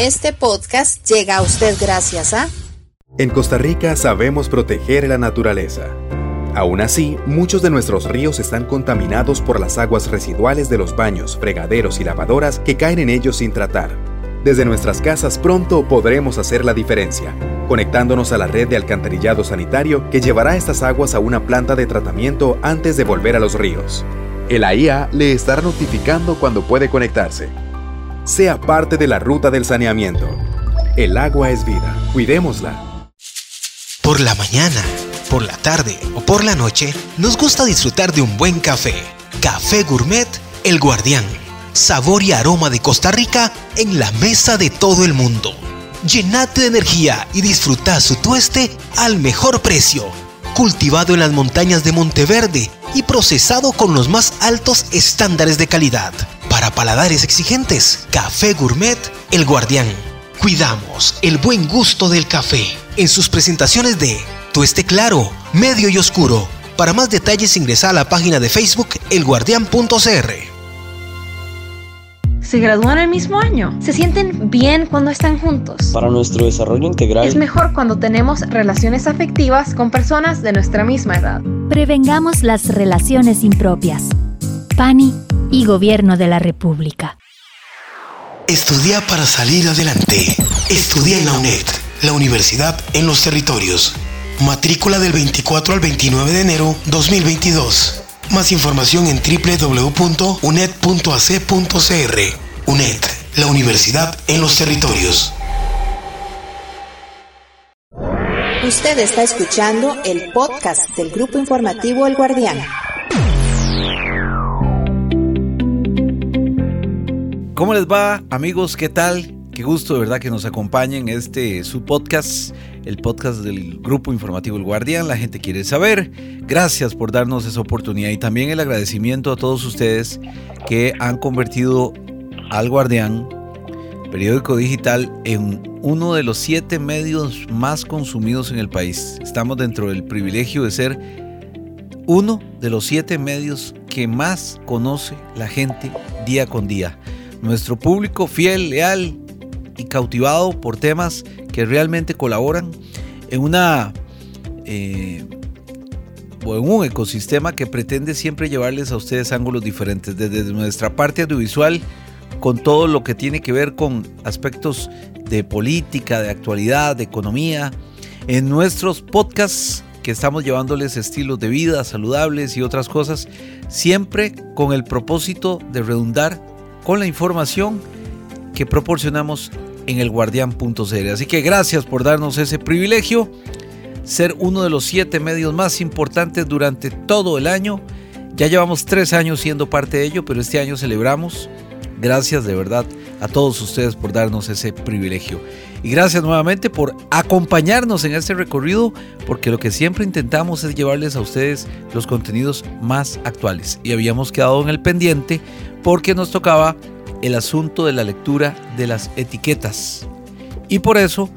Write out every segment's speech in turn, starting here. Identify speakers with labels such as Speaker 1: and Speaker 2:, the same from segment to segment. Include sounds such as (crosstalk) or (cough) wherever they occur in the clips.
Speaker 1: Este podcast llega a usted gracias a...
Speaker 2: En Costa Rica sabemos proteger la naturaleza. Aún así, muchos de nuestros ríos están contaminados por las aguas residuales de los baños, fregaderos y lavadoras que caen en ellos sin tratar. Desde nuestras casas pronto podremos hacer la diferencia, conectándonos a la red de alcantarillado sanitario que llevará estas aguas a una planta de tratamiento antes de volver a los ríos. El AIA le estará notificando cuando puede conectarse sea parte de la ruta del saneamiento. El agua es vida, cuidémosla.
Speaker 3: Por la mañana, por la tarde o por la noche, nos gusta disfrutar de un buen café. Café Gourmet El Guardián. Sabor y aroma de Costa Rica en la mesa de todo el mundo. Llenate de energía y disfruta su tueste al mejor precio. Cultivado en las montañas de Monteverde y procesado con los más altos estándares de calidad para paladares exigentes, Café Gourmet El Guardián. Cuidamos el buen gusto del café en sus presentaciones de tueste claro, medio y oscuro. Para más detalles ingresa a la página de Facebook elguardián.cr.
Speaker 4: ¿Se gradúan el mismo año? ¿Se sienten bien cuando están juntos?
Speaker 5: Para nuestro desarrollo integral.
Speaker 4: Es mejor cuando tenemos relaciones afectivas con personas de nuestra misma edad.
Speaker 6: Prevengamos las relaciones impropias. PANI y Gobierno de la República.
Speaker 3: Estudia para salir adelante. Estudia en la UNED, la universidad en los territorios. Matrícula del 24 al 29 de enero 2022. Más información en www.uned.ac.cr. UNED, la universidad en los territorios.
Speaker 1: Usted está escuchando el podcast del Grupo Informativo El Guardián.
Speaker 7: ¿Cómo les va, amigos? ¿Qué tal? Qué gusto de verdad que nos acompañen en este su podcast, el podcast del Grupo Informativo El Guardián. La gente quiere saber. Gracias por darnos esa oportunidad y también el agradecimiento a todos ustedes que han convertido al Guardián, periódico digital, en uno de los siete medios más consumidos en el país. Estamos dentro del privilegio de ser uno de los siete medios que más conoce la gente día con día nuestro público fiel, leal y cautivado por temas que realmente colaboran en una eh, o en un ecosistema que pretende siempre llevarles a ustedes ángulos diferentes desde nuestra parte audiovisual con todo lo que tiene que ver con aspectos de política, de actualidad, de economía, en nuestros podcasts que estamos llevándoles estilos de vida saludables y otras cosas, siempre con el propósito de redundar con la información que proporcionamos en elguardián.cl. Así que gracias por darnos ese privilegio, ser uno de los siete medios más importantes durante todo el año. Ya llevamos tres años siendo parte de ello, pero este año celebramos. Gracias de verdad a todos ustedes por darnos ese privilegio. Y gracias nuevamente por acompañarnos en este recorrido, porque lo que siempre intentamos es llevarles a ustedes los contenidos más actuales. Y habíamos quedado en el pendiente porque nos tocaba el asunto de la lectura de las etiquetas. Y por eso,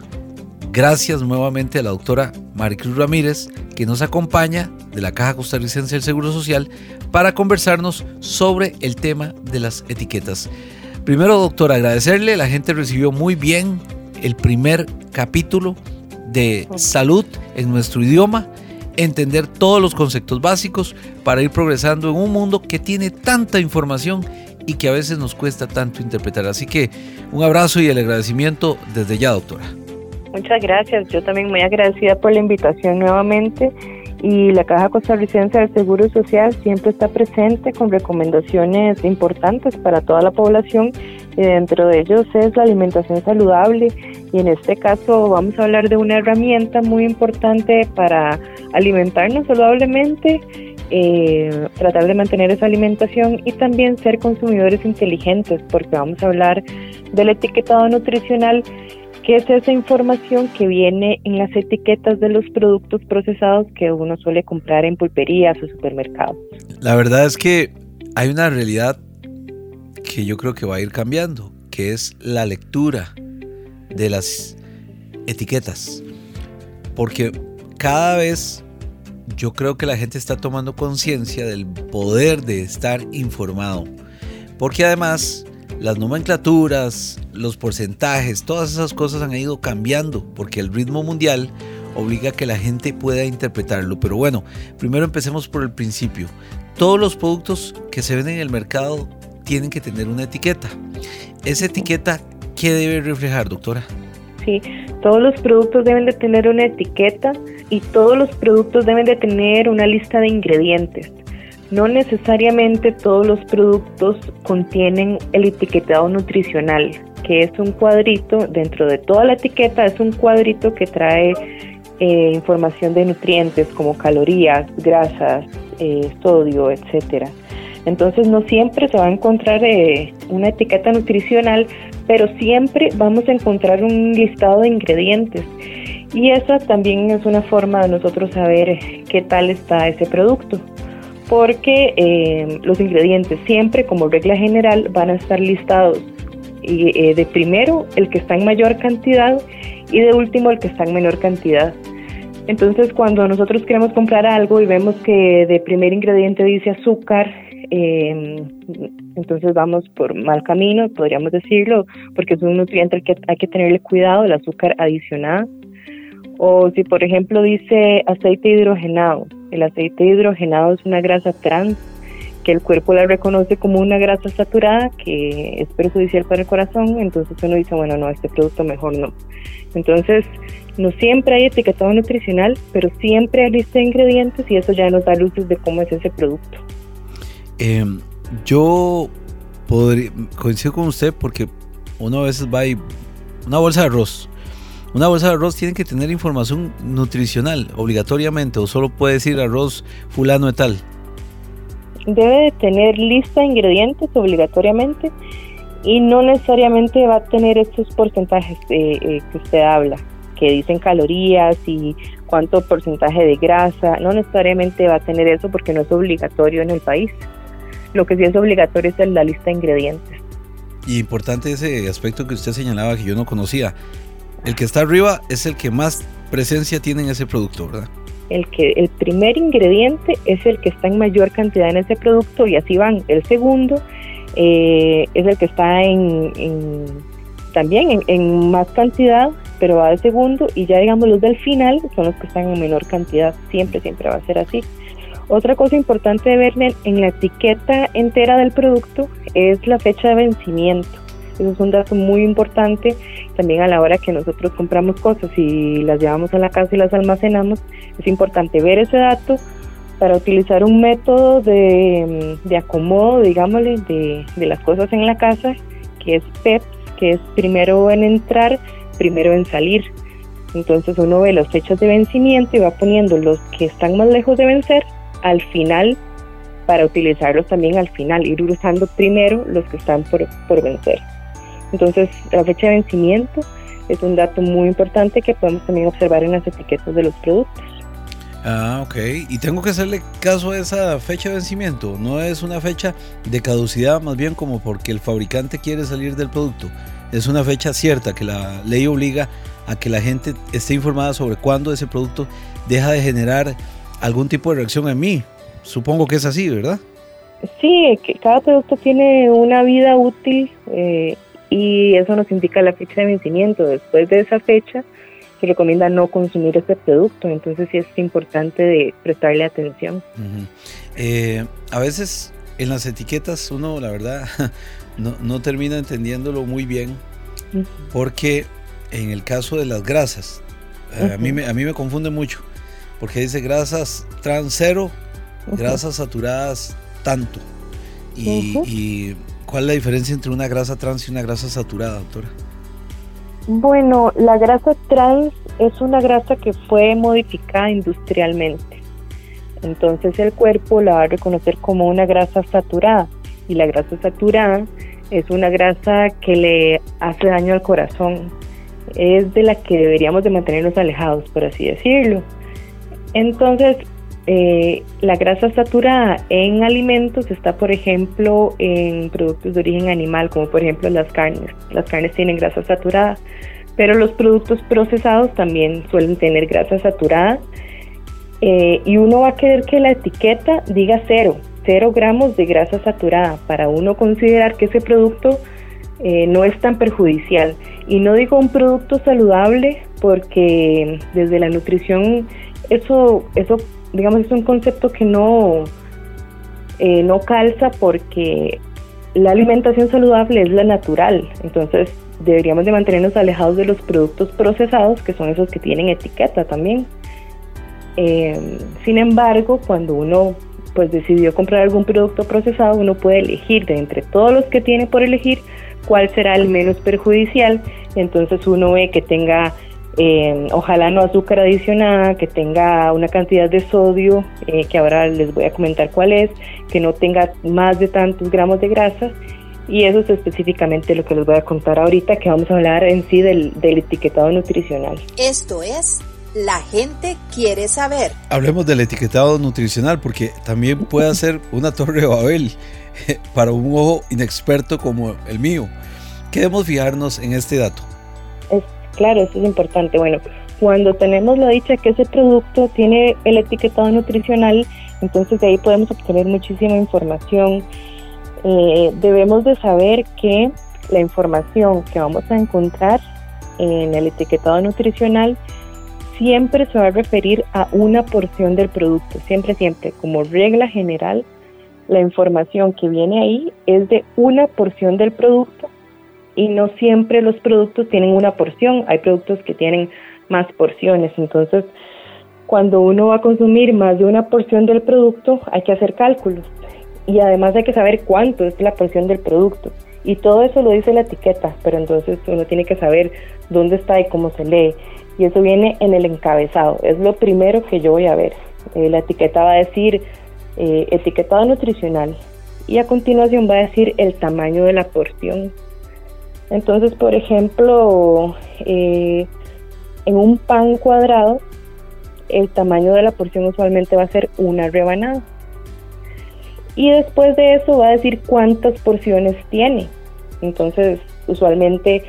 Speaker 7: gracias nuevamente a la doctora Maricruz Ramírez, que nos acompaña de la Caja Costarricense del Seguro Social para conversarnos sobre el tema de las etiquetas. Primero, doctora, agradecerle, la gente recibió muy bien el primer capítulo de salud en nuestro idioma, entender todos los conceptos básicos para ir progresando en un mundo que tiene tanta información y que a veces nos cuesta tanto interpretar. Así que un abrazo y el agradecimiento desde ya, doctora.
Speaker 8: Muchas gracias. Yo también muy agradecida por la invitación nuevamente y la Caja Costarricense del Seguro Social siempre está presente con recomendaciones importantes para toda la población. Y dentro de ellos es la alimentación saludable y en este caso vamos a hablar de una herramienta muy importante para alimentarnos saludablemente, eh, tratar de mantener esa alimentación y también ser consumidores inteligentes porque vamos a hablar del etiquetado nutricional ¿Qué es esa información que viene en las etiquetas de los productos procesados que uno suele comprar en pulperías o supermercados?
Speaker 7: La verdad es que hay una realidad que yo creo que va a ir cambiando, que es la lectura de las etiquetas. Porque cada vez yo creo que la gente está tomando conciencia del poder de estar informado. Porque además las nomenclaturas, los porcentajes, todas esas cosas han ido cambiando porque el ritmo mundial obliga a que la gente pueda interpretarlo. Pero bueno, primero empecemos por el principio. Todos los productos que se venden en el mercado tienen que tener una etiqueta. Esa etiqueta, ¿qué debe reflejar, doctora?
Speaker 8: Sí, todos los productos deben de tener una etiqueta y todos los productos deben de tener una lista de ingredientes. No necesariamente todos los productos contienen el etiquetado nutricional, que es un cuadrito, dentro de toda la etiqueta es un cuadrito que trae eh, información de nutrientes como calorías, grasas, eh, sodio, etcétera. Entonces no siempre se va a encontrar eh, una etiqueta nutricional, pero siempre vamos a encontrar un listado de ingredientes. Y esa también es una forma de nosotros saber qué tal está ese producto. Porque eh, los ingredientes siempre, como regla general, van a estar listados. Eh, de primero el que está en mayor cantidad y de último el que está en menor cantidad. Entonces, cuando nosotros queremos comprar algo y vemos que de primer ingrediente dice azúcar eh, entonces vamos por mal camino, podríamos decirlo, porque es un nutriente al que hay que tenerle cuidado, el azúcar adicional. O si por ejemplo dice aceite hidrogenado, el aceite hidrogenado es una grasa trans que el cuerpo la reconoce como una grasa saturada que es perjudicial para el corazón, entonces uno dice, bueno, no, este producto mejor no. Entonces, no siempre hay etiquetado nutricional, pero siempre hay lista de ingredientes y eso ya nos da luces de cómo es ese producto.
Speaker 7: Em, yo podría, coincido con usted porque uno a veces va y una bolsa de arroz. Una bolsa de arroz tiene que tener información nutricional obligatoriamente o solo puede decir arroz fulano de tal.
Speaker 8: Debe de tener lista de ingredientes obligatoriamente y no necesariamente va a tener estos porcentajes eh, eh, que usted habla, que dicen calorías y cuánto porcentaje de grasa. No necesariamente va a tener eso porque no es obligatorio en el país. Lo que sí es obligatorio es la lista de ingredientes.
Speaker 7: Y importante ese aspecto que usted señalaba que yo no conocía. El que está arriba es el que más presencia tiene en ese producto, ¿verdad?
Speaker 8: El, que, el primer ingrediente es el que está en mayor cantidad en ese producto y así van. El segundo eh, es el que está en, también en, en, más cantidad, pero va de segundo y ya digamos los del final son los que están en menor cantidad. Siempre, siempre va a ser así. Otra cosa importante de ver en la etiqueta entera del producto es la fecha de vencimiento. Eso es un dato muy importante también a la hora que nosotros compramos cosas y las llevamos a la casa y las almacenamos. Es importante ver ese dato para utilizar un método de, de acomodo, digámosle, de, de las cosas en la casa, que es PEPS, que es primero en entrar, primero en salir. Entonces uno ve las fechas de vencimiento y va poniendo los que están más lejos de vencer al final para utilizarlos también al final, ir usando primero los que están por, por vencer. Entonces, la fecha de vencimiento es un dato muy importante que podemos también observar en las etiquetas de los productos.
Speaker 7: Ah, ok. Y tengo que hacerle caso a esa fecha de vencimiento. No es una fecha de caducidad, más bien como porque el fabricante quiere salir del producto. Es una fecha cierta que la ley obliga a que la gente esté informada sobre cuándo ese producto deja de generar algún tipo de reacción en mí. Supongo que es así, ¿verdad?
Speaker 8: Sí, que cada producto tiene una vida útil eh, y eso nos indica la fecha de vencimiento. Después de esa fecha se recomienda no consumir este producto, entonces sí es importante de prestarle atención.
Speaker 7: Eh, a veces en las etiquetas uno, la verdad, (laughs) no, no termina entendiéndolo muy bien porque en el caso de las grasas, a, mí me, a mí me confunde mucho porque dice grasas trans cero, grasas saturadas tanto. Y, cuál es la diferencia entre una grasa trans y una grasa saturada, doctora?
Speaker 8: Bueno, la grasa trans es una grasa que fue modificada industrialmente. Entonces el cuerpo la va a reconocer como una grasa saturada. Y la grasa saturada es una grasa que le hace daño al corazón. Es de la que deberíamos de mantenernos alejados, por así decirlo. Entonces, eh, la grasa saturada en alimentos está, por ejemplo, en productos de origen animal, como por ejemplo las carnes. Las carnes tienen grasa saturada, pero los productos procesados también suelen tener grasa saturada. Eh, y uno va a querer que la etiqueta diga cero, cero gramos de grasa saturada, para uno considerar que ese producto eh, no es tan perjudicial. Y no digo un producto saludable porque desde la nutrición eso, eso digamos, es un concepto que no, eh, no calza porque la alimentación saludable es la natural. Entonces deberíamos de mantenernos alejados de los productos procesados, que son esos que tienen etiqueta también. Eh, sin embargo, cuando uno pues decidió comprar algún producto procesado, uno puede elegir de entre todos los que tiene por elegir cuál será el menos perjudicial. Entonces uno ve que tenga, eh, ojalá no azúcar adicionada, que tenga una cantidad de sodio, eh, que ahora les voy a comentar cuál es, que no tenga más de tantos gramos de grasa. Y eso es específicamente lo que les voy a contar ahorita, que vamos a hablar en sí del, del etiquetado nutricional.
Speaker 1: Esto es la gente quiere saber.
Speaker 7: Hablemos del etiquetado nutricional porque también puede (laughs) ser una torre de Babel (laughs) para un ojo inexperto como el mío. Queremos fijarnos en este dato.
Speaker 8: Claro, eso es importante. Bueno, cuando tenemos la dicha que ese producto tiene el etiquetado nutricional, entonces de ahí podemos obtener muchísima información. Eh, debemos de saber que la información que vamos a encontrar en el etiquetado nutricional siempre se va a referir a una porción del producto, siempre, siempre, como regla general, la información que viene ahí es de una porción del producto y no siempre los productos tienen una porción, hay productos que tienen más porciones, entonces cuando uno va a consumir más de una porción del producto hay que hacer cálculos y además hay que saber cuánto es la porción del producto y todo eso lo dice la etiqueta, pero entonces uno tiene que saber dónde está y cómo se lee y eso viene en el encabezado. Es lo primero que yo voy a ver. Eh, la etiqueta va a decir eh, etiquetado nutricional y a continuación va a decir el tamaño de la porción. Entonces, por ejemplo, eh, en un pan cuadrado, el tamaño de la porción usualmente va a ser una rebanada. Y después de eso va a decir cuántas porciones tiene. Entonces, usualmente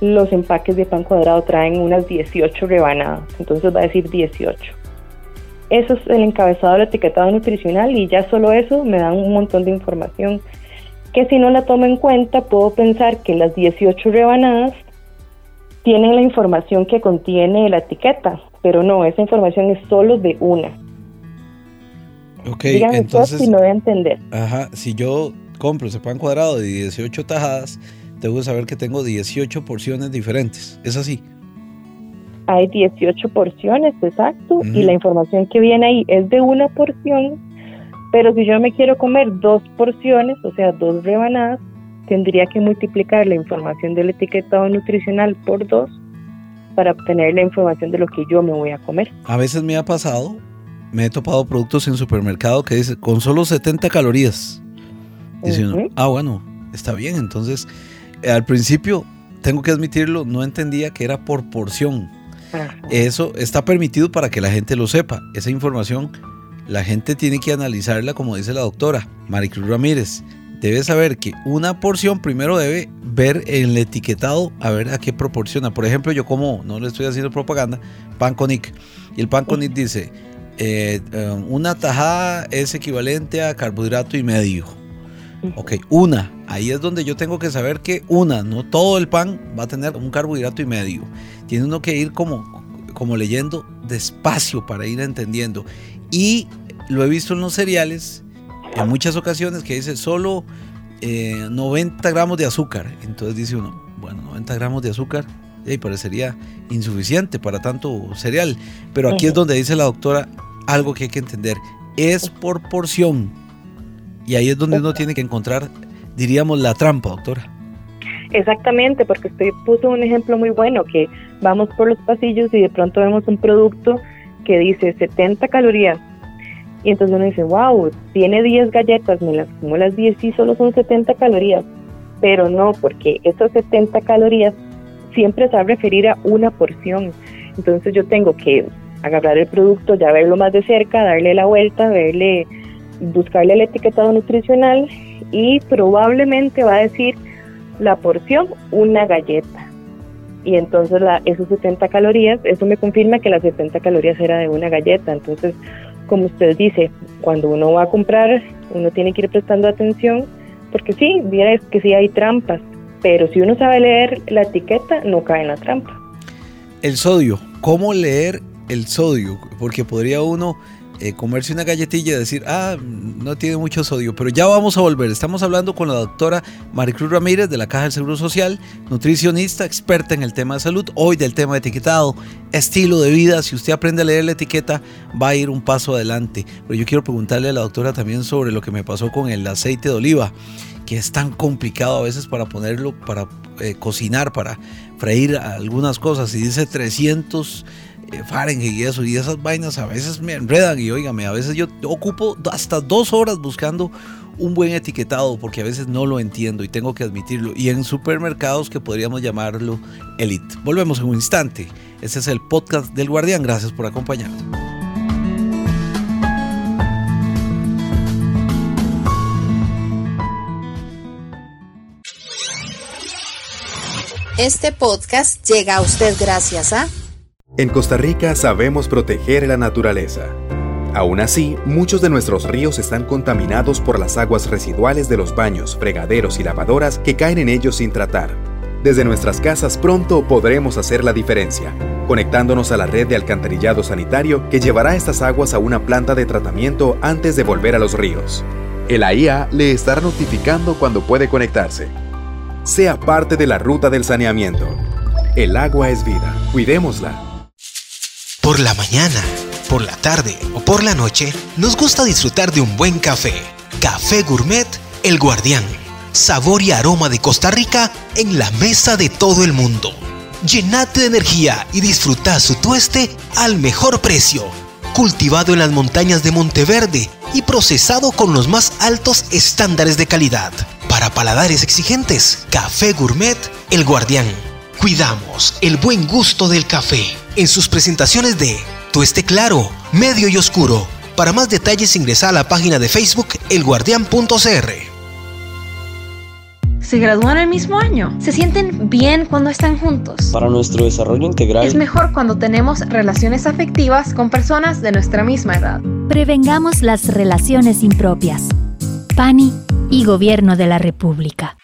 Speaker 8: los empaques de pan cuadrado traen unas 18 rebanadas, entonces va a decir 18. Eso es el encabezado del etiquetado nutricional y ya solo eso me da un montón de información que si no la tomo en cuenta puedo pensar que las 18 rebanadas tienen la información que contiene la etiqueta, pero no, esa información es solo de una.
Speaker 7: Ok, entonces...
Speaker 8: Si no voy a entender.
Speaker 7: Ajá, si yo compro ese pan cuadrado de 18 tajadas, tengo que saber que tengo 18 porciones diferentes. ¿Es así?
Speaker 8: Hay 18 porciones, exacto, y la información que viene ahí es de una porción, pero si yo me quiero comer dos porciones, o sea, dos rebanadas, tendría que multiplicar la información del etiquetado nutricional por dos para obtener la información de lo que yo me voy a comer.
Speaker 7: A veces me ha pasado, me he topado productos en supermercado que dice con solo 70 calorías. Dicen, ah, bueno, está bien, entonces al principio, tengo que admitirlo, no entendía que era por porción. Eso está permitido para que la gente lo sepa. Esa información la gente tiene que analizarla como dice la doctora Maricruz Ramírez. Debe saber que una porción primero debe ver en el etiquetado a ver a qué proporciona. Por ejemplo, yo como, no le estoy haciendo propaganda, pan con y el pan con dice, eh, eh, una tajada es equivalente a carbohidrato y medio. Ok, una. Ahí es donde yo tengo que saber que una, no todo el pan va a tener un carbohidrato y medio. Tiene uno que ir como, como leyendo despacio para ir entendiendo. Y lo he visto en los cereales en muchas ocasiones que dice solo 90 eh, gramos de azúcar. Entonces dice uno, bueno, 90 gramos de azúcar y parecería insuficiente para tanto cereal. Pero aquí es donde dice la doctora algo que hay que entender. Es por porción y ahí es donde uno tiene que encontrar, diríamos, la trampa, doctora.
Speaker 8: Exactamente, porque usted puso un ejemplo muy bueno, que vamos por los pasillos y de pronto vemos un producto que dice 70 calorías. Y entonces uno dice, wow, tiene 10 galletas, me las como las 10 y solo son 70 calorías. Pero no, porque esas 70 calorías siempre se va a referir a una porción. Entonces yo tengo que agarrar el producto, ya verlo más de cerca, darle la vuelta, verle buscarle el etiquetado nutricional y probablemente va a decir la porción una galleta. Y entonces la, esos 70 calorías, eso me confirma que las 70 calorías era de una galleta. Entonces, como usted dice, cuando uno va a comprar, uno tiene que ir prestando atención, porque sí, es que sí hay trampas. pero si uno sabe leer la etiqueta, no cae en la trampa.
Speaker 7: El sodio, ¿cómo leer el sodio? Porque podría uno eh, comerse una galletilla y decir, ah, no tiene mucho sodio, pero ya vamos a volver. Estamos hablando con la doctora Maricruz Ramírez de la Caja del Seguro Social, nutricionista, experta en el tema de salud, hoy del tema de etiquetado, estilo de vida. Si usted aprende a leer la etiqueta, va a ir un paso adelante. Pero yo quiero preguntarle a la doctora también sobre lo que me pasó con el aceite de oliva, que es tan complicado a veces para ponerlo, para eh, cocinar, para freír algunas cosas. Y dice 300 eh, Fahrenheit y eso, y esas vainas a veces me enredan y oígame, a veces yo ocupo hasta dos horas buscando un buen etiquetado porque a veces no lo entiendo y tengo que admitirlo. Y en supermercados que podríamos llamarlo elite. Volvemos en un instante. Este es el podcast del Guardián. Gracias por acompañarnos.
Speaker 1: Este podcast llega a usted gracias a...
Speaker 2: En Costa Rica sabemos proteger la naturaleza. Aún así, muchos de nuestros ríos están contaminados por las aguas residuales de los baños, fregaderos y lavadoras que caen en ellos sin tratar. Desde nuestras casas pronto podremos hacer la diferencia, conectándonos a la red de alcantarillado sanitario que llevará estas aguas a una planta de tratamiento antes de volver a los ríos. El AIA le estará notificando cuando puede conectarse. Sea parte de la ruta del saneamiento. El agua es vida. Cuidémosla.
Speaker 3: Por la mañana, por la tarde o por la noche, nos gusta disfrutar de un buen café. Café Gourmet El Guardián. Sabor y aroma de Costa Rica en la mesa de todo el mundo. Llenate de energía y disfruta su tueste al mejor precio. Cultivado en las montañas de Monteverde y procesado con los más altos estándares de calidad. Para paladares exigentes, Café Gourmet El Guardián. Cuidamos el buen gusto del café en sus presentaciones de Tueste Claro, Medio y Oscuro. Para más detalles ingresa a la página de Facebook elguardián.cr.
Speaker 4: ¿Se gradúan el mismo año? ¿Se sienten bien cuando están juntos?
Speaker 5: Para nuestro desarrollo integral.
Speaker 4: Es mejor cuando tenemos relaciones afectivas con personas de nuestra misma edad.
Speaker 6: Prevengamos las relaciones impropias. PANI y Gobierno de la República.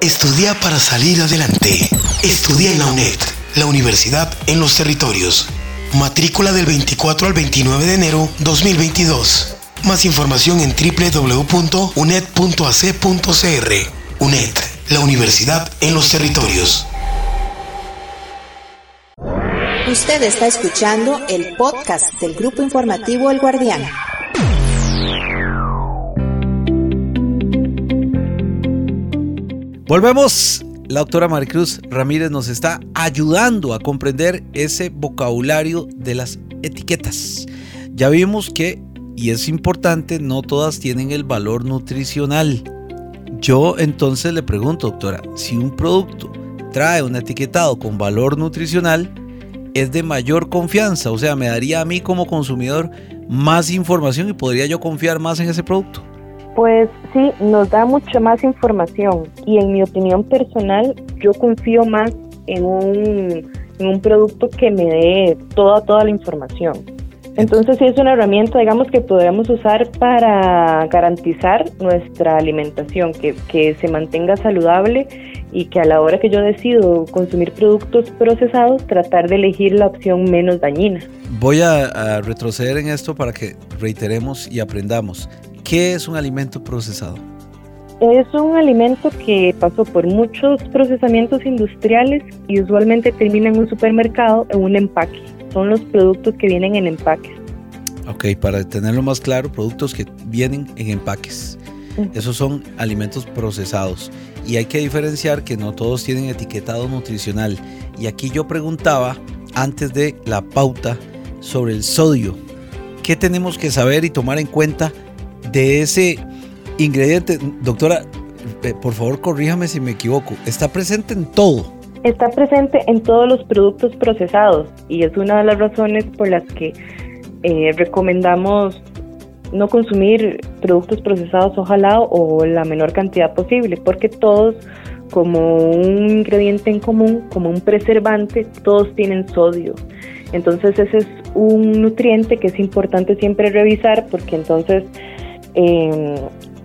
Speaker 3: Estudia para salir adelante. Estudia en la UNED la universidad en los territorios. Matrícula del 24 al 29 de enero 2022. Más información en www.uned.ac.cr. UNED, la universidad en los territorios.
Speaker 1: Usted está escuchando el podcast del grupo informativo El Guardián.
Speaker 7: Volvemos la doctora Maricruz Ramírez nos está ayudando a comprender ese vocabulario de las etiquetas. Ya vimos que, y es importante, no todas tienen el valor nutricional. Yo entonces le pregunto, doctora, si un producto trae un etiquetado con valor nutricional, es de mayor confianza, o sea, me daría a mí como consumidor más información y podría yo confiar más en ese producto.
Speaker 8: Pues sí, nos da mucha más información y en mi opinión personal yo confío más en un, en un producto que me dé toda, toda la información. Entonces sí es una herramienta, digamos, que podemos usar para garantizar nuestra alimentación, que, que se mantenga saludable y que a la hora que yo decido consumir productos procesados, tratar de elegir la opción menos dañina.
Speaker 7: Voy a, a retroceder en esto para que reiteremos y aprendamos. ¿Qué es un alimento procesado?
Speaker 8: Es un alimento que pasó por muchos procesamientos industriales y usualmente termina en un supermercado en un empaque. Son los productos que vienen en empaques.
Speaker 7: Ok, para tenerlo más claro, productos que vienen en empaques. Esos son alimentos procesados. Y hay que diferenciar que no todos tienen etiquetado nutricional. Y aquí yo preguntaba, antes de la pauta, sobre el sodio. ¿Qué tenemos que saber y tomar en cuenta de ese ingrediente, doctora, eh, por favor corríjame si me equivoco, está presente en todo.
Speaker 8: Está presente en todos los productos procesados y es una de las razones por las que eh, recomendamos no consumir productos procesados ojalá o la menor cantidad posible, porque todos como un ingrediente en común, como un preservante, todos tienen sodio. Entonces ese es un nutriente que es importante siempre revisar porque entonces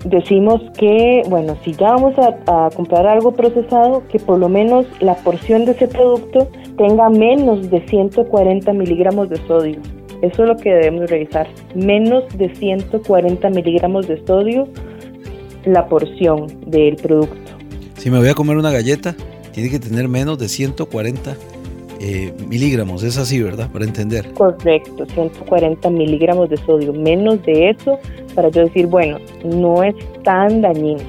Speaker 8: decimos que, bueno, si ya vamos a, comprar algo procesado, que por lo menos la porción de ese producto tenga menos de 140 miligramos de sodio. Eso es lo que debemos revisar. Menos de 140 miligramos de sodio la porción del producto.
Speaker 7: Si me voy a comer una galleta, tiene que tener menos de 140 eh, miligramos, es así, ¿verdad? Para entender.
Speaker 8: Correcto, 140 miligramos de sodio, menos de eso para yo decir, bueno, no es tan dañino.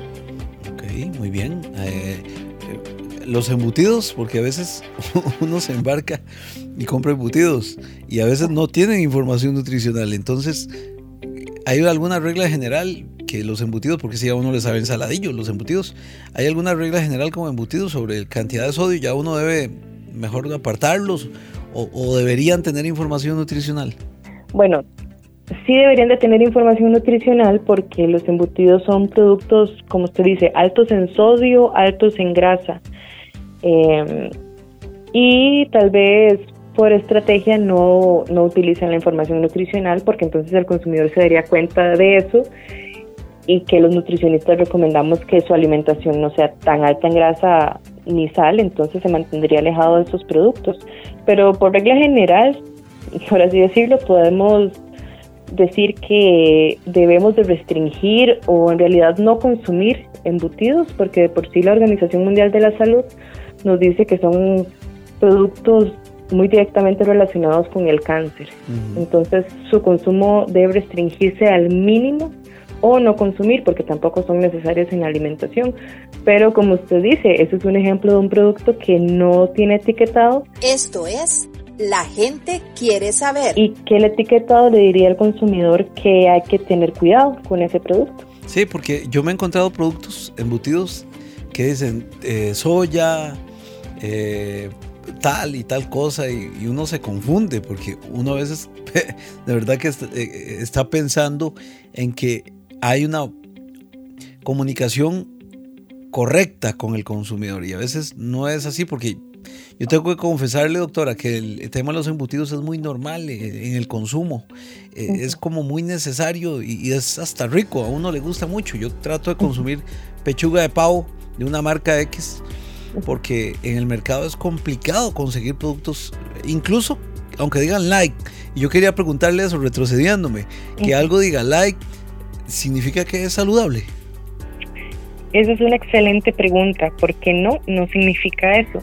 Speaker 7: Ok, muy bien. Eh, los embutidos, porque a veces (laughs) uno se embarca y compra embutidos y a veces no tienen información nutricional. Entonces, ¿hay alguna regla general que los embutidos, porque si a uno le sabe ensaladillo, los embutidos, ¿hay alguna regla general como embutidos sobre cantidad de sodio? ¿Ya uno debe mejor apartarlos o, deberían tener información nutricional?
Speaker 8: Bueno, sí deberían de tener información nutricional porque los embutidos son productos, como usted dice, altos en sodio, altos en grasa. Em, y tal vez por estrategia no, no utilizan la información nutricional porque entonces el consumidor se daría cuenta de eso y que los nutricionistas recomendamos que su alimentación no sea tan alta en grasa ni sal, entonces se mantendría alejado de esos productos. Pero por regla general, (laughs) por así decirlo, podemos decir que debemos de restringir o en realidad no consumir embutidos, porque de por sí la Organización Mundial de la Salud nos dice que son productos muy directamente relacionados con el cáncer. Entonces su consumo debe restringirse al mínimo o no consumir porque tampoco son necesarios en la alimentación. Pero como usted dice, ese es un ejemplo de un producto que no tiene etiquetado.
Speaker 1: Esto es, la gente quiere saber.
Speaker 8: Y que el etiquetado le diría al consumidor que hay que tener cuidado con ese producto.
Speaker 7: Sí, porque yo me he encontrado productos embutidos que dicen eh, soya, eh, tal y tal cosa y, uno se confunde porque uno a veces (laughs) de verdad que eh, está pensando en que hay una comunicación correcta con el consumidor y a veces no es así porque yo tengo que confesarle, doctora, que el tema de los embutidos es muy normal en el consumo. Eh, es como muy necesario y, es hasta rico. A uno le gusta mucho. Yo trato de consumir pechuga de pavo de una marca X porque en el mercado es complicado conseguir productos, incluso aunque digan like. Y yo quería preguntarle eso, retrocediéndome, que algo diga like significa que es saludable?
Speaker 8: Esa es una excelente pregunta, porque no, no significa eso.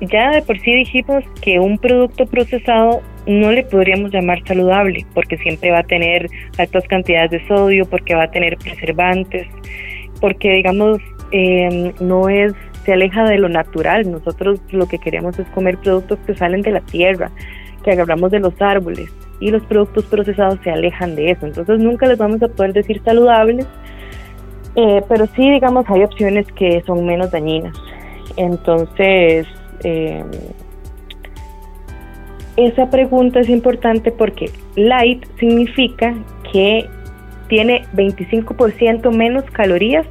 Speaker 8: Ya de por sí dijimos que un producto procesado no le podríamos llamar saludable, porque siempre va a tener altas cantidades de sodio, porque va a tener preservantes, porque digamos em, no es se aleja de lo natural. Nosotros lo que queremos es comer productos que salen de la tierra, que agarramos de los árboles y los productos procesados se alejan de eso. Entonces nunca les vamos a poder decir saludables, eh, pero sí, digamos, hay opciones que son menos dañinas. Entonces, eh, esa pregunta es importante porque light significa que tiene 25% menos calorías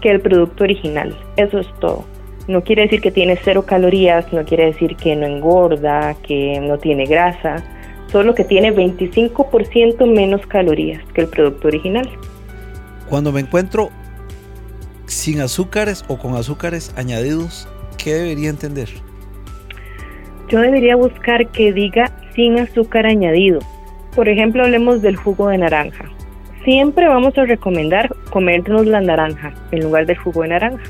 Speaker 8: que el producto original. Eso es todo. No quiere decir que tiene cero calorías, no quiere decir que no engorda, que no tiene grasa solo que tiene 25% menos calorías que el producto original.
Speaker 7: Cuando me encuentro sin azúcares o con azúcares añadidos, ¿qué debería entender?
Speaker 8: Yo debería buscar que diga sin azúcar añadido. Por ejemplo, hablemos del jugo de naranja. Siempre vamos a recomendar comernos la naranja en lugar del jugo de naranja.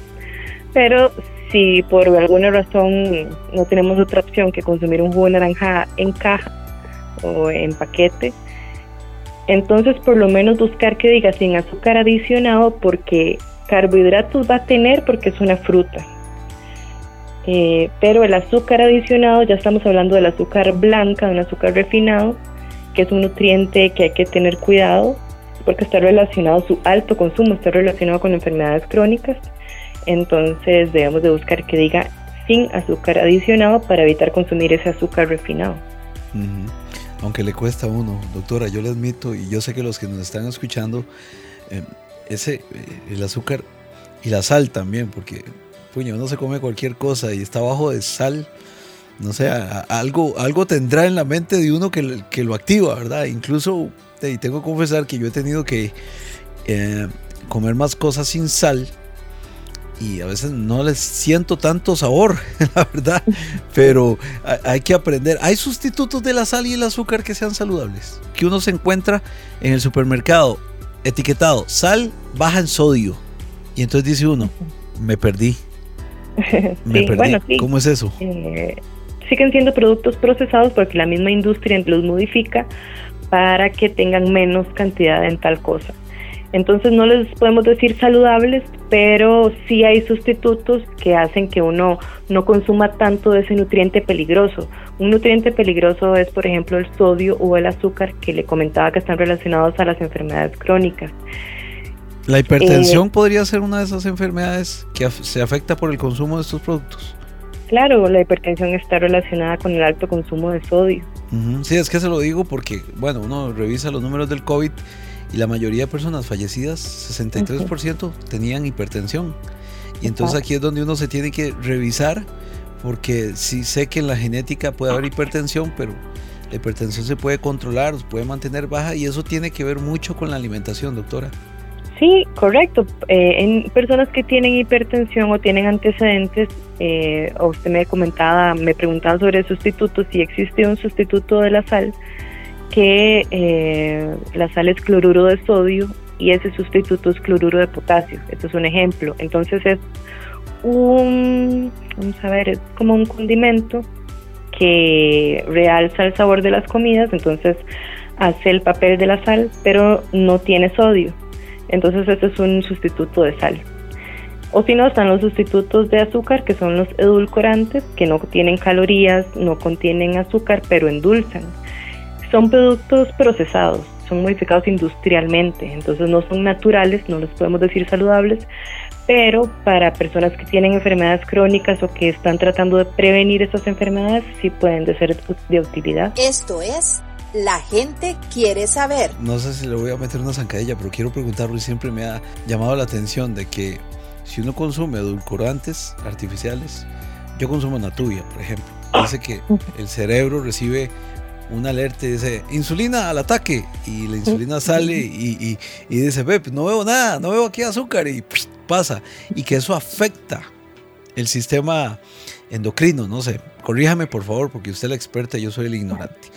Speaker 8: Pero si por alguna razón no tenemos otra opción que consumir un jugo de naranja en caja, o en paquete. Entonces, por lo menos buscar que diga sin azúcar adicionado porque carbohidratos va a tener porque es una fruta. Eh, pero el azúcar adicionado, ya estamos hablando del azúcar blanca, de un azúcar refinado, que es un nutriente que hay que tener cuidado porque está relacionado, su alto consumo está relacionado con enfermedades crónicas. Entonces debemos de buscar que diga sin azúcar adicionado para evitar consumir ese azúcar refinado
Speaker 7: aunque le cuesta a uno, doctora, yo le admito y yo sé que los que nos están escuchando, eh, ese, eh, el azúcar y la sal también, porque puño, uno se come cualquier cosa y está bajo de sal, no sé, algo, algo tendrá en la mente de uno que, lo activa, ¿verdad? Incluso, y tengo que confesar que yo he tenido que eh, comer más cosas sin sal y a veces no les siento tanto sabor, (laughs) la verdad, pero hay que aprender. Hay sustitutos de la sal y el azúcar que sean saludables, que uno se encuentra en el supermercado etiquetado sal baja en sodio y entonces dice uno, me perdí. (laughs) Me perdí. ¿Cómo es eso?
Speaker 8: Eh, siguen siendo productos procesados porque la misma industria los modifica para que tengan menos cantidad en tal cosa. Entonces no les podemos decir saludables, pero sí hay sustitutos que hacen que uno no consuma tanto de ese nutriente peligroso. Un nutriente peligroso es, por ejemplo, el sodio o el azúcar, que le comentaba que están relacionados a las enfermedades crónicas.
Speaker 7: ¿La hipertensión eh, podría ser una de esas enfermedades que se afecta por el consumo de estos productos?
Speaker 8: Claro, la hipertensión está relacionada con el alto consumo de sodio.
Speaker 7: Sí, es que se lo digo porque, bueno, uno revisa los números del COVID y la mayoría de personas fallecidas, 63%, tenían hipertensión. Y entonces aquí es donde uno se tiene que revisar, porque sí sé que en la genética puede haber hipertensión, pero la hipertensión se puede controlar, se puede mantener baja y eso tiene que ver mucho con la alimentación, doctora.
Speaker 8: Sí, correcto. Eh, en personas que tienen hipertensión o tienen antecedentes, eh, o usted me comentaba, me preguntaba sobre sustitutos, si existe un sustituto de la sal, que eh, la sal es cloruro de sodio y ese sustituto es cloruro de potasio. Esto es un ejemplo. Entonces es un, vamos a ver, es como un condimento que realza el sabor de las comidas, entonces hace el papel de la sal, pero no tiene sodio. Entonces este es un sustituto de sal. O si no, están los sustitutos de azúcar, que son los edulcorantes, que no tienen calorías, no contienen azúcar, pero endulzan. Son productos procesados, son modificados industrialmente, entonces no son naturales, no los podemos decir saludables, pero para personas que tienen enfermedades crónicas o que están tratando de prevenir esas enfermedades, sí pueden ser de utilidad.
Speaker 1: Esto es La gente quiere saber.
Speaker 7: No sé si le voy a meter una zancadilla, pero quiero preguntarlo y siempre me ha llamado la atención de que si uno consume edulcorantes artificiales, yo consumo Natuvia, por ejemplo, dice que el cerebro recibe una alerta y dice, insulina al ataque. Y la insulina sale y, dice, ve, no veo nada, no veo aquí azúcar y pasa. Y que eso afecta el sistema endocrino, no sé. Corríjame por favor, porque usted es la experta y yo soy el ignorante.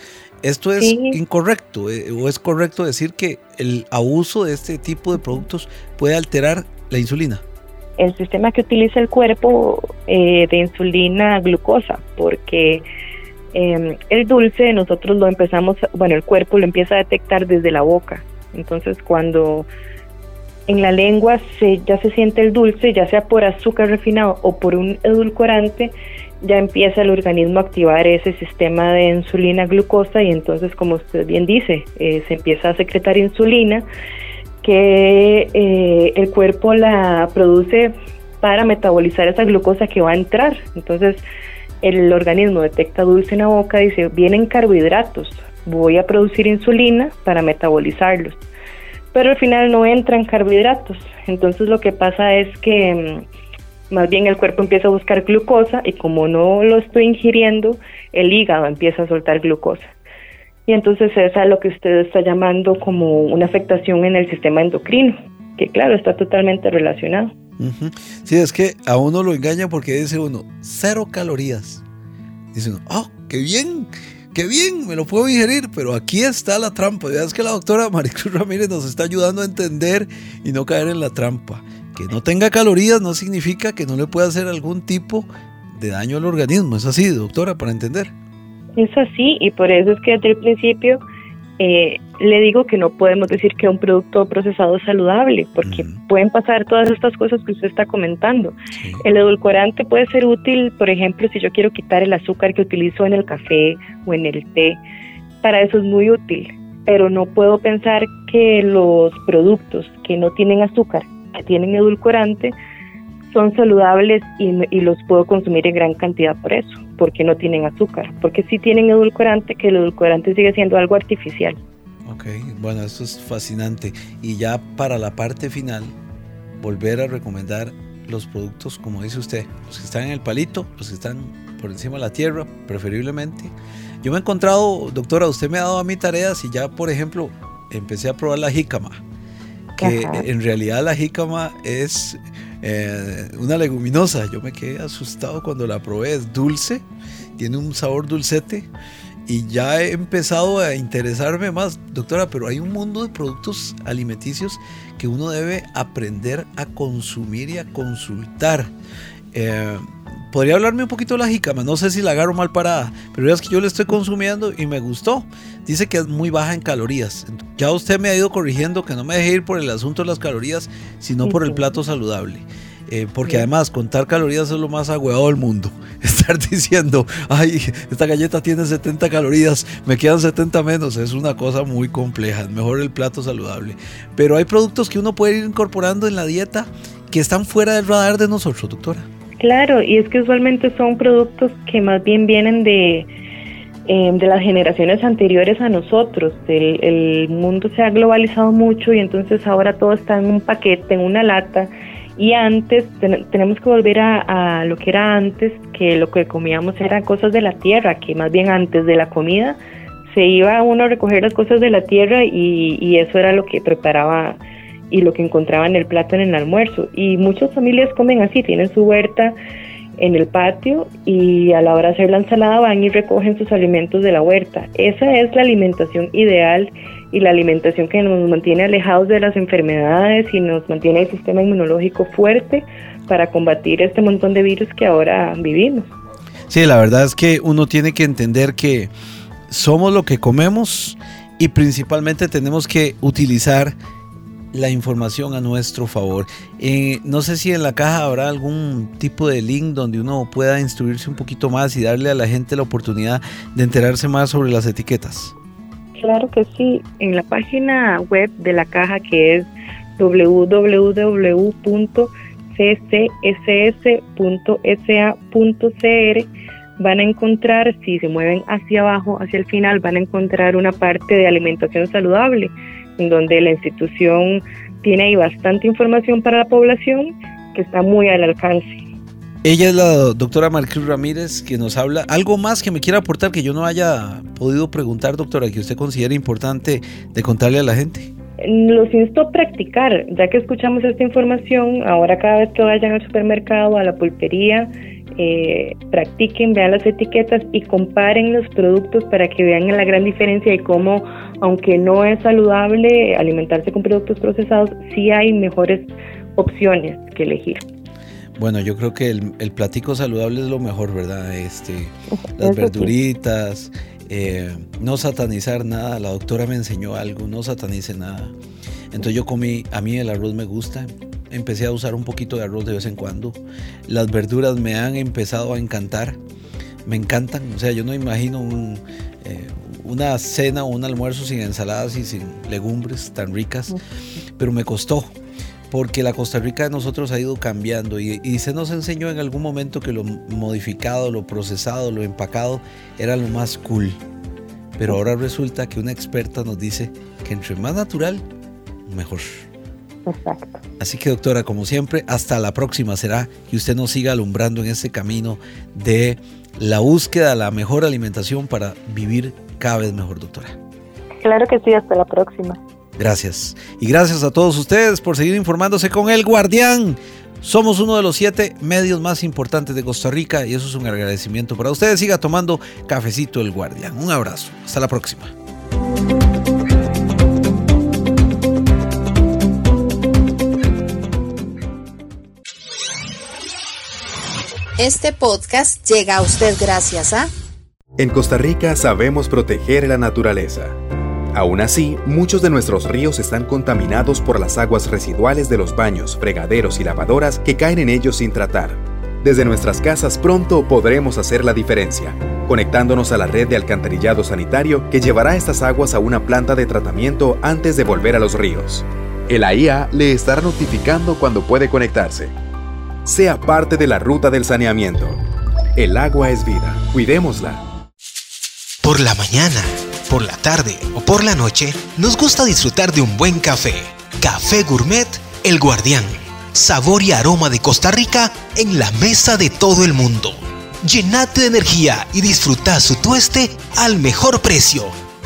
Speaker 7: ¿Esto es incorrecto eh, o es correcto decir que el abuso de este tipo de productos puede alterar la insulina?
Speaker 8: El sistema que utiliza el cuerpo eh, de insulina glucosa, porque Em, el dulce nosotros lo empezamos, bueno, el cuerpo lo empieza a detectar desde la boca. Entonces cuando en la lengua se, ya se siente el dulce, ya sea por azúcar refinado o por un edulcorante, ya empieza el organismo a activar ese sistema de insulina glucosa y entonces, como usted bien dice, eh, se empieza a secretar insulina que eh, el cuerpo la produce para metabolizar esa glucosa que va a entrar. Entonces, el organismo detecta dulce en la boca, dice, vienen carbohidratos, voy a producir insulina para metabolizarlos. Pero al final no entran carbohidratos. Entonces lo que pasa es que mm, más bien el cuerpo empieza a buscar glucosa y como no lo estoy ingiriendo, el hígado empieza a soltar glucosa. Y entonces esa es lo que usted está llamando como una afectación en el sistema endocrino, que claro, está totalmente relacionado.
Speaker 7: Sí, es que a uno lo engaña porque dice uno, cero calorías. Dice uno, oh, qué bien, qué bien, me lo puedo digerir, pero aquí está la trampa. Ya es que la doctora Maricruz Ramírez nos está ayudando a entender y no caer en la trampa. Que no tenga calorías no significa que no le pueda hacer algún tipo de daño al organismo. Es así, doctora, para entender.
Speaker 8: Es así, y por eso es que desde el principio eh, le digo que no podemos decir que un producto procesado es saludable, porque pueden pasar todas estas cosas que usted está comentando. El edulcorante puede ser útil, por ejemplo, si yo quiero quitar el azúcar que utilizo en el café o en el té, para eso es muy útil, pero no puedo pensar que los productos que no tienen azúcar, que tienen edulcorante, son saludables y, los puedo consumir en gran cantidad por eso, porque no tienen azúcar, porque sí tienen edulcorante, que el edulcorante sigue siendo algo artificial.
Speaker 7: Ok, bueno, esto es fascinante. Y ya para la parte final, volver a recomendar los productos, como dice usted, los que están en el palito, los que están por encima de la tierra, preferiblemente. Yo me he encontrado, doctora, usted me ha dado a mí tareas y ya, por ejemplo, empecé a probar la jícama que en realidad la jícama es eh, una leguminosa. Yo me quedé asustado cuando la probé, es dulce, tiene un sabor dulcete y ya he empezado a interesarme más, doctora, pero hay un mundo de productos alimenticios que uno debe aprender a consumir y a consultar. Eh, podría hablarme un poquito de la jícama, no sé si la agarro mal parada, pero es que yo la estoy consumiendo y me gustó. Dice que es muy baja en calorías. Ya usted me ha ido corrigiendo que no me deje ir por el asunto de las calorías, sino por el plato saludable. Eh, porque además contar calorías es lo más agüeado del mundo. (laughs) Estar diciendo, ay, esta galleta tiene 70 calorías, me quedan 70 menos, es una cosa muy compleja. Es mejor el plato saludable. Pero hay productos que uno puede ir incorporando en la dieta que están fuera del radar de nosotros, doctora.
Speaker 8: Claro, y es que usualmente son productos que más bien vienen de, eh, de las generaciones anteriores a nosotros. El, el mundo se ha globalizado mucho y entonces ahora todo está en un paquete, en una lata y antes tenemos que volver a, lo que era antes, que lo que comíamos eran cosas de la tierra, que más bien antes de la comida se iba uno a recoger las cosas de la tierra y, y eso era lo que preparaba y lo que encontraba en el plato en el almuerzo. Y muchas familias comen así, tienen su huerta en el patio y a la hora de hacer la ensalada van y recogen sus alimentos de la huerta. Esa es la alimentación ideal y la alimentación que nos mantiene alejados de las enfermedades y nos mantiene el sistema inmunológico fuerte para combatir este montón de virus que ahora vivimos.
Speaker 7: Sí, la verdad es que uno tiene que entender que somos lo que comemos y principalmente tenemos que utilizar la información a nuestro favor. Eh, no sé si en la caja habrá algún tipo de link donde uno pueda instruirse un poquito más y darle a la gente la oportunidad de enterarse más sobre las etiquetas.
Speaker 8: Claro que sí. En la página web de la caja que es www.ccss.sa.cr van a encontrar, si se mueven hacia abajo, hacia el final, van a encontrar una parte de alimentación saludable, en donde la institución tiene ahí bastante información para la población que está muy al alcance.
Speaker 7: Ella es la doctora Marcruz Ramírez que nos habla. ¿Algo más que me quiera aportar que yo no haya podido preguntar, doctora, que usted considere importante de contarle a la gente?
Speaker 8: Los insto a practicar, ya que escuchamos esta información, ahora cada vez que vayan al supermercado, a la pulpería, eh, practiquen, vean las etiquetas y comparen los productos para que vean la gran diferencia de cómo, aunque no es saludable alimentarse con productos procesados, sí hay mejores opciones que elegir.
Speaker 7: Bueno, yo creo que el, el, platico saludable es lo mejor, ¿verdad? Este, (laughs) las verduritas, eh, no satanizar nada. La doctora me enseñó algo, no satanice nada. Entonces yo comí, a mí el arroz me gusta, empecé a usar un poquito de arroz de vez en cuando. Las verduras me han empezado a encantar, me encantan. O sea, yo no imagino eh, una cena o un almuerzo sin ensaladas y sin legumbres tan ricas, pero me costó porque la Costa Rica de nosotros ha ido cambiando y, se nos enseñó en algún momento que lo modificado, lo procesado, lo empacado era lo más cool. Pero ahora resulta que una experta nos dice que entre más natural, mejor.
Speaker 8: Exacto.
Speaker 7: Así que doctora, como siempre, hasta la próxima será que usted nos siga alumbrando en ese camino de la búsqueda de la mejor alimentación para vivir cada vez mejor, doctora.
Speaker 8: Claro que sí, hasta la próxima.
Speaker 7: Gracias. Y gracias a todos ustedes por seguir informándose con El Guardián. Somos uno de los siete medios más importantes de Costa Rica y eso es un agradecimiento para ustedes. Siga tomando cafecito El Guardián. Un abrazo. Hasta la próxima.
Speaker 1: Este podcast llega a usted gracias a...
Speaker 2: En Costa Rica sabemos proteger la naturaleza. Aún así, muchos de nuestros ríos están contaminados por las aguas residuales de los baños, fregaderos y lavadoras que caen en ellos sin tratar. Desde nuestras casas pronto podremos hacer la diferencia, conectándonos a la red de alcantarillado sanitario que llevará estas aguas a una planta de tratamiento antes de volver a los ríos. El AIA le estará notificando cuando puede conectarse. Sea parte de la ruta del saneamiento. El agua es vida, cuidémosla.
Speaker 3: Por la mañana por la tarde o por la noche, nos gusta disfrutar de un buen café. Café Gourmet El Guardián. Sabor y aroma de Costa Rica en la mesa de todo el mundo. Llenate de energía y disfruta su tueste al mejor precio.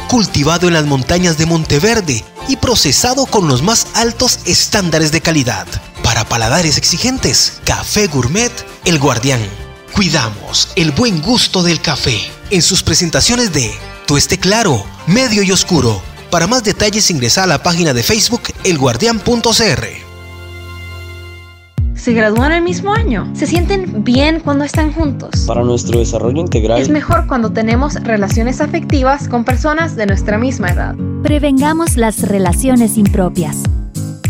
Speaker 3: cultivado en las montañas de Monteverde y procesado con los más altos estándares de calidad. Para paladares exigentes, Café Gourmet El Guardián. Cuidamos el buen gusto del café en sus presentaciones de tueste claro, medio y oscuro. Para más detalles ingresa a la página de Facebook elguardián.cr.
Speaker 4: ¿Se gradúan el mismo año? ¿Se sienten bien cuando están juntos?
Speaker 5: Para nuestro desarrollo integral.
Speaker 4: Es mejor cuando tenemos relaciones afectivas con personas de nuestra misma edad.
Speaker 6: Prevengamos las relaciones impropias.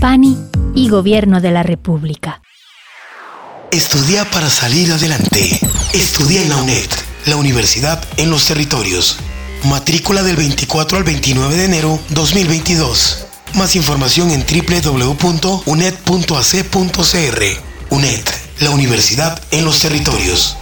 Speaker 6: PANI y Gobierno de la República.
Speaker 3: Estudia para salir adelante. Estudia en la UNED, la universidad en los territorios. Matrícula del 24 al 29 de enero 2022. Más información en www.uned.ac.cr. UNED, la universidad en los territorios.